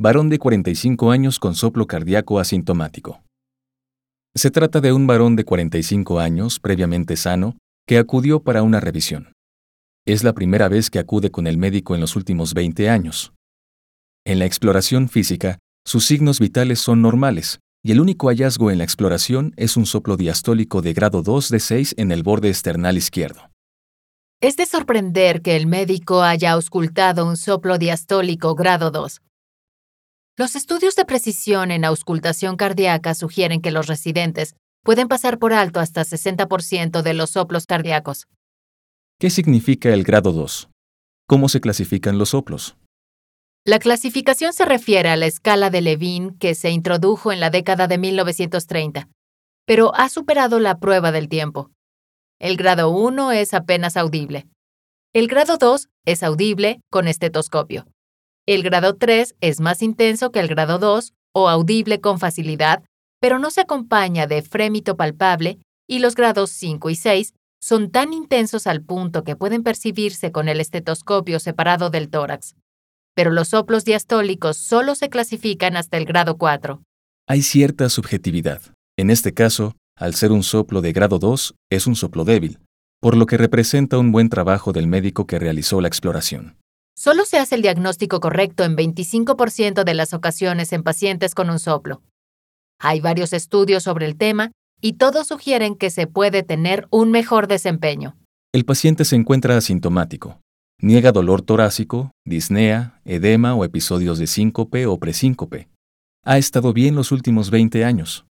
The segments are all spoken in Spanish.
Varón de 45 años con soplo cardíaco asintomático. Se trata de un varón de 45 años, previamente sano, que acudió para una revisión. Es la primera vez que acude con el médico en los últimos 20 años. En la exploración física, sus signos vitales son normales, y el único hallazgo en la exploración es un soplo diastólico de grado 2 de 6 en el borde esternal izquierdo. Es de sorprender que el médico haya auscultado un soplo diastólico grado 2. Los estudios de precisión en auscultación cardíaca sugieren que los residentes pueden pasar por alto hasta 60% de los soplos cardíacos. ¿Qué significa el grado 2? ¿Cómo se clasifican los soplos? La clasificación se refiere a la escala de Levine que se introdujo en la década de 1930, pero ha superado la prueba del tiempo. El grado 1 es apenas audible. El grado 2 es audible con estetoscopio. El grado 3 es más intenso que el grado 2 o audible con facilidad, pero no se acompaña de frémito palpable y los grados 5 y 6 son tan intensos al punto que pueden percibirse con el estetoscopio separado del tórax. Pero los soplos diastólicos solo se clasifican hasta el grado 4. Hay cierta subjetividad. En este caso, al ser un soplo de grado 2, es un soplo débil, por lo que representa un buen trabajo del médico que realizó la exploración. Solo se hace el diagnóstico correcto en 25% de las ocasiones en pacientes con un soplo. Hay varios estudios sobre el tema y todos sugieren que se puede tener un mejor desempeño. El paciente se encuentra asintomático. Niega dolor torácico, disnea, edema o episodios de síncope o presíncope. Ha estado bien los últimos 20 años.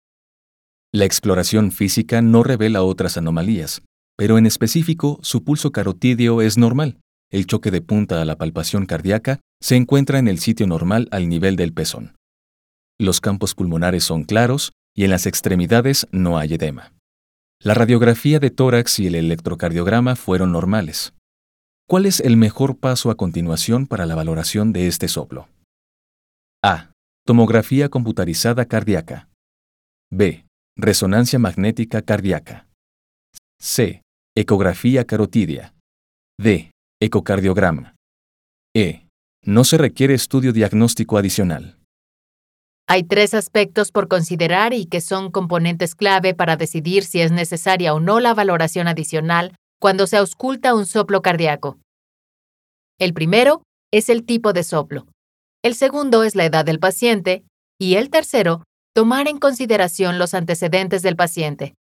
La exploración física no revela otras anomalías, pero en específico su pulso carotídeo es normal. El choque de punta a la palpación cardíaca se encuentra en el sitio normal al nivel del pezón. Los campos pulmonares son claros y en las extremidades no hay edema. La radiografía de tórax y el electrocardiograma fueron normales. ¿Cuál es el mejor paso a continuación para la valoración de este soplo? A. Tomografía computarizada cardíaca. B. Resonancia magnética cardíaca. C. Ecografía carotidia. D. Ecocardiograma. E. No se requiere estudio diagnóstico adicional. Hay tres aspectos por considerar y que son componentes clave para decidir si es necesaria o no la valoración adicional cuando se ausculta un soplo cardíaco. El primero es el tipo de soplo. El segundo es la edad del paciente. Y el tercero, tomar en consideración los antecedentes del paciente.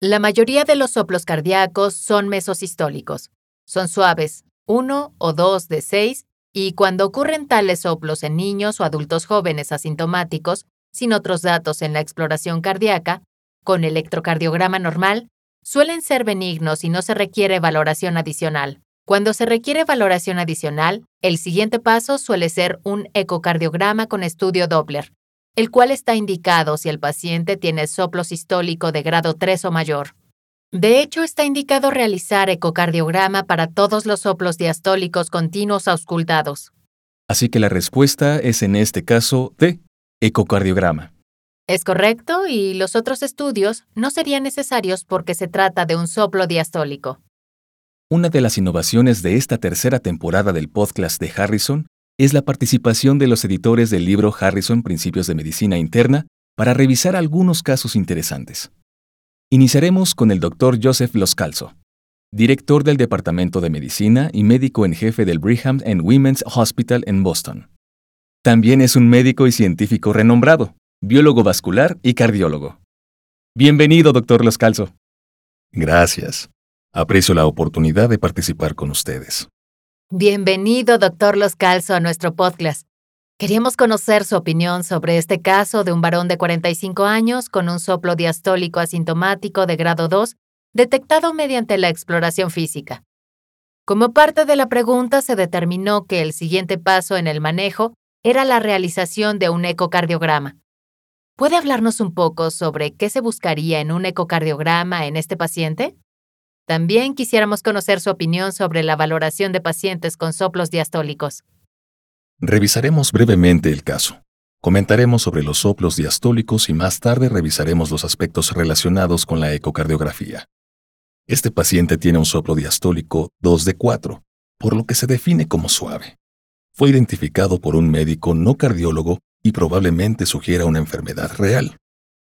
La mayoría de los soplos cardíacos son mesosistólicos. Son suaves, 1 o 2 de 6, y cuando ocurren tales soplos en niños o adultos jóvenes asintomáticos, sin otros datos en la exploración cardíaca, con electrocardiograma normal, suelen ser benignos y no se requiere valoración adicional. Cuando se requiere valoración adicional, el siguiente paso suele ser un ecocardiograma con estudio Doppler, el cual está indicado si el paciente tiene soplo sistólico de grado 3 o mayor. De hecho, está indicado realizar ecocardiograma para todos los soplos diastólicos continuos auscultados. Así que la respuesta es en este caso de ecocardiograma. Es correcto y los otros estudios no serían necesarios porque se trata de un soplo diastólico. Una de las innovaciones de esta tercera temporada del podcast de Harrison es la participación de los editores del libro Harrison Principios de Medicina Interna para revisar algunos casos interesantes. Iniciaremos con el Dr. Joseph Loscalzo, director del Departamento de Medicina y médico en jefe del Brigham and Women's Hospital en Boston. También es un médico y científico renombrado, biólogo vascular y cardiólogo. Bienvenido, Dr. Loscalzo. Gracias. Aprecio la oportunidad de participar con ustedes. Bienvenido, Dr. Loscalzo, a nuestro podcast. Queríamos conocer su opinión sobre este caso de un varón de 45 años con un soplo diastólico asintomático de grado 2 detectado mediante la exploración física. Como parte de la pregunta se determinó que el siguiente paso en el manejo era la realización de un ecocardiograma. ¿Puede hablarnos un poco sobre qué se buscaría en un ecocardiograma en este paciente? También quisiéramos conocer su opinión sobre la valoración de pacientes con soplos diastólicos. Revisaremos brevemente el caso. Comentaremos sobre los soplos diastólicos y más tarde revisaremos los aspectos relacionados con la ecocardiografía. Este paciente tiene un soplo diastólico 2 de 4, por lo que se define como suave. Fue identificado por un médico no cardiólogo y probablemente sugiera una enfermedad real.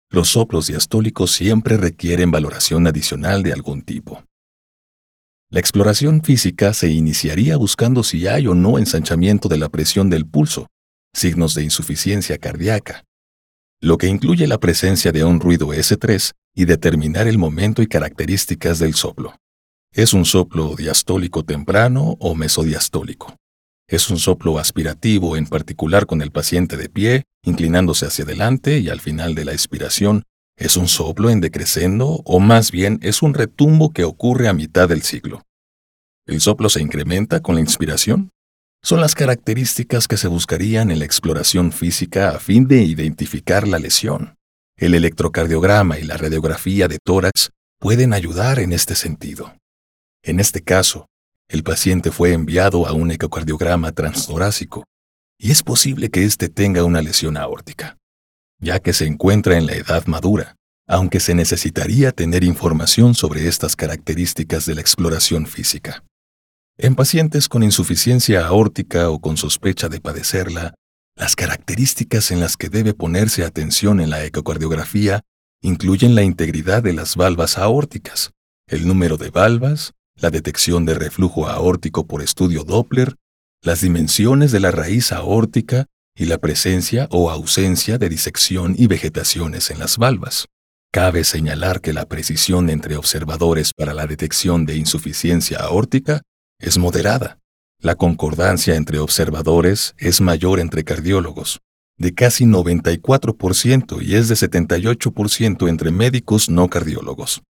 Los soplos diastólicos siempre requieren valoración adicional de algún tipo. La exploración física se iniciaría buscando si hay o no ensanchamiento de la presión del pulso, signos de insuficiencia cardíaca, lo que incluye la presencia de un ruido S3 y determinar el momento y características del soplo. ¿Es un soplo diastólico temprano o mesodiastólico? Es un soplo aspirativo, en particular con el paciente de pie, inclinándose hacia adelante y al final de la expiración. ¿Es un soplo en decrescendo o más bien es un retumbo que ocurre a mitad del ciclo? ¿El soplo se incrementa con la inspiración? Son las características que se buscarían en la exploración física a fin de identificar la lesión. El electrocardiograma y la radiografía de tórax pueden ayudar en este sentido. En este caso, el paciente fue enviado a un ecocardiograma transtorácico y es posible que éste tenga una lesión aórtica, ya que se encuentra en la edad madura, aunque se necesitaría tener información sobre estas características de la exploración física. En pacientes con insuficiencia aórtica o con sospecha de padecerla, las características en las que debe ponerse atención en la ecocardiografía incluyen la integridad de las valvas aórticas, el número de valvas, la detección de reflujo aórtico por estudio Doppler, las dimensiones de la raíz aórtica y la presencia o ausencia de disección y vegetaciones en las valvas. Cabe señalar que la precisión entre observadores para la detección de insuficiencia aórtica es moderada. La concordancia entre observadores es mayor entre cardiólogos, de casi 94% y es de 78% entre médicos no cardiólogos.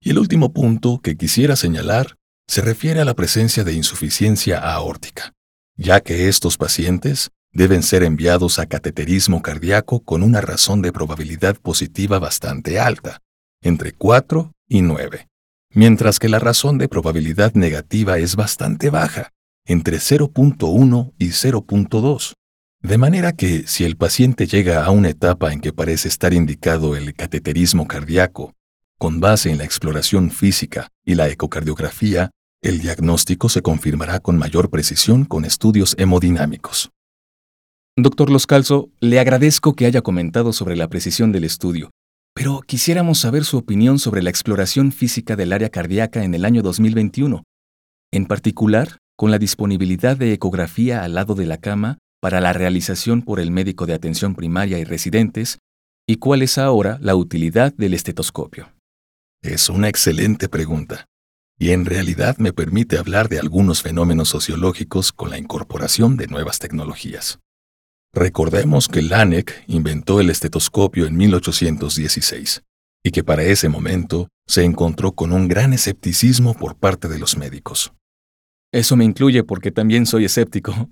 Y el último punto que quisiera señalar se refiere a la presencia de insuficiencia aórtica, ya que estos pacientes deben ser enviados a cateterismo cardíaco con una razón de probabilidad positiva bastante alta, entre 4 y 9, mientras que la razón de probabilidad negativa es bastante baja, entre 0.1 y 0.2. De manera que si el paciente llega a una etapa en que parece estar indicado el cateterismo cardíaco con base en la exploración física y la ecocardiografía, el diagnóstico se confirmará con mayor precisión con estudios hemodinámicos. Doctor Loscalzo, le agradezco que haya comentado sobre la precisión del estudio, pero quisiéramos saber su opinión sobre la exploración física del área cardíaca en el año 2021, en particular con la disponibilidad de ecografía al lado de la cama para la realización por el médico de atención primaria y residentes, y cuál es ahora la utilidad del estetoscopio. Es una excelente pregunta, y en realidad me permite hablar de algunos fenómenos sociológicos con la incorporación de nuevas tecnologías. Recordemos que Lanek inventó el estetoscopio en 1816, y que para ese momento se encontró con un gran escepticismo por parte de los médicos. Eso me incluye porque también soy escéptico.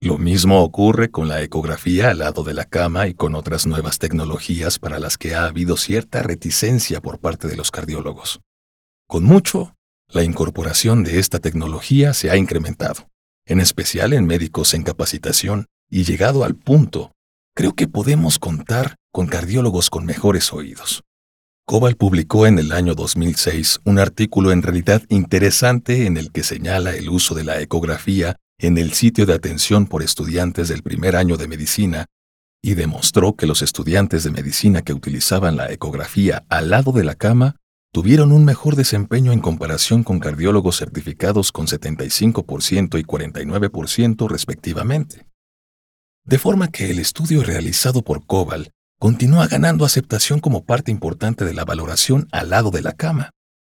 Lo mismo ocurre con la ecografía al lado de la cama y con otras nuevas tecnologías para las que ha habido cierta reticencia por parte de los cardiólogos. Con mucho, la incorporación de esta tecnología se ha incrementado, en especial en médicos en capacitación, y llegado al punto, creo que podemos contar con cardiólogos con mejores oídos. Cobal publicó en el año 2006 un artículo en realidad interesante en el que señala el uso de la ecografía en el sitio de atención por estudiantes del primer año de medicina y demostró que los estudiantes de medicina que utilizaban la ecografía al lado de la cama tuvieron un mejor desempeño en comparación con cardiólogos certificados con 75% y 49% respectivamente. De forma que el estudio realizado por Cobal continúa ganando aceptación como parte importante de la valoración al lado de la cama.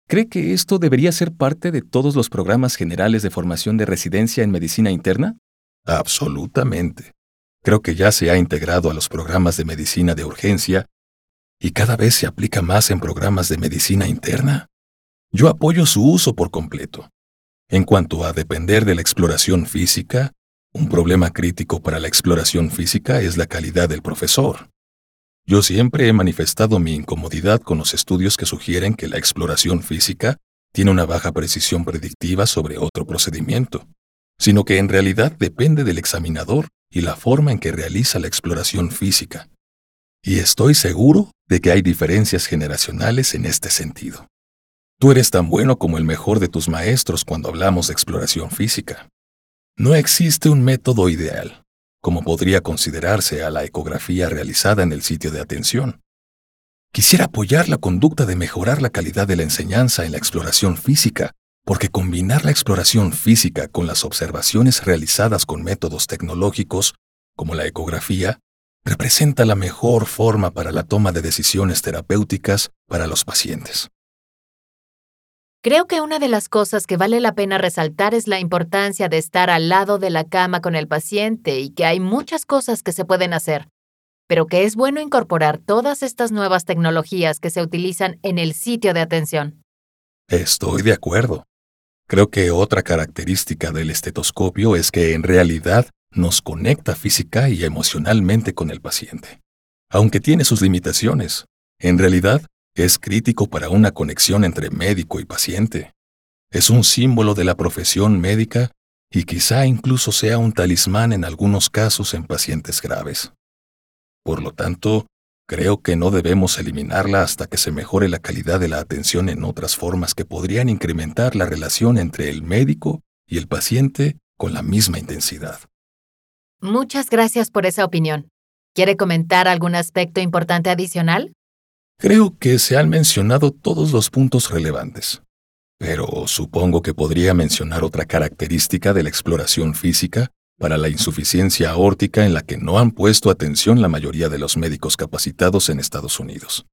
¿Cree que esto debería ser parte de todos los programas generales de formación de residencia en medicina interna? Absolutamente. Creo que ya se ha integrado a los programas de medicina de urgencia y cada vez se aplica más en programas de medicina interna. Yo apoyo su uso por completo. En cuanto a depender de la exploración física, un problema crítico para la exploración física es la calidad del profesor. Yo siempre he manifestado mi incomodidad con los estudios que sugieren que la exploración física tiene una baja precisión predictiva sobre otro procedimiento, sino que en realidad depende del examinador y la forma en que realiza la exploración física. Y estoy seguro de que hay diferencias generacionales en este sentido. Tú eres tan bueno como el mejor de tus maestros cuando hablamos de exploración física. No existe un método ideal, como podría considerarse a la ecografía realizada en el sitio de atención. Quisiera apoyar la conducta de mejorar la calidad de la enseñanza en la exploración física, porque combinar la exploración física con las observaciones realizadas con métodos tecnológicos, como la ecografía, representa la mejor forma para la toma de decisiones terapéuticas para los pacientes. Creo que una de las cosas que vale la pena resaltar es la importancia de estar al lado de la cama con el paciente y que hay muchas cosas que se pueden hacer, pero que es bueno incorporar todas estas nuevas tecnologías que se utilizan en el sitio de atención. Estoy de acuerdo. Creo que otra característica del estetoscopio es que en realidad nos conecta física y emocionalmente con el paciente. Aunque tiene sus limitaciones, en realidad es crítico para una conexión entre médico y paciente. Es un símbolo de la profesión médica y quizá incluso sea un talismán en algunos casos en pacientes graves. Por lo tanto, creo que no debemos eliminarla hasta que se mejore la calidad de la atención en otras formas que podrían incrementar la relación entre el médico y el paciente con la misma intensidad. Muchas gracias por esa opinión. ¿Quiere comentar algún aspecto importante adicional? Creo que se han mencionado todos los puntos relevantes, pero supongo que podría mencionar otra característica de la exploración física para la insuficiencia aórtica en la que no han puesto atención la mayoría de los médicos capacitados en Estados Unidos.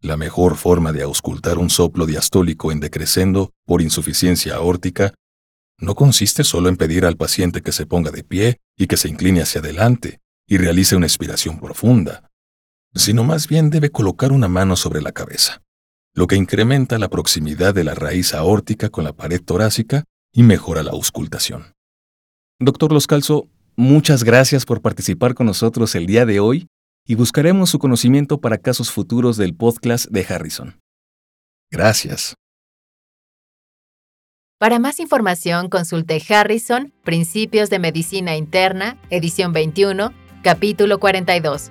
La mejor forma de auscultar un soplo diastólico en decrescendo por insuficiencia aórtica no consiste solo en pedir al paciente que se ponga de pie y que se incline hacia adelante y realice una expiración profunda, sino más bien debe colocar una mano sobre la cabeza, lo que incrementa la proximidad de la raíz aórtica con la pared torácica y mejora la auscultación. Doctor Loscalzo, muchas gracias por participar con nosotros el día de hoy y buscaremos su conocimiento para casos futuros del podcast de Harrison. Gracias. Para más información, consulte Harrison, Principios de Medicina Interna, edición 21, capítulo 42.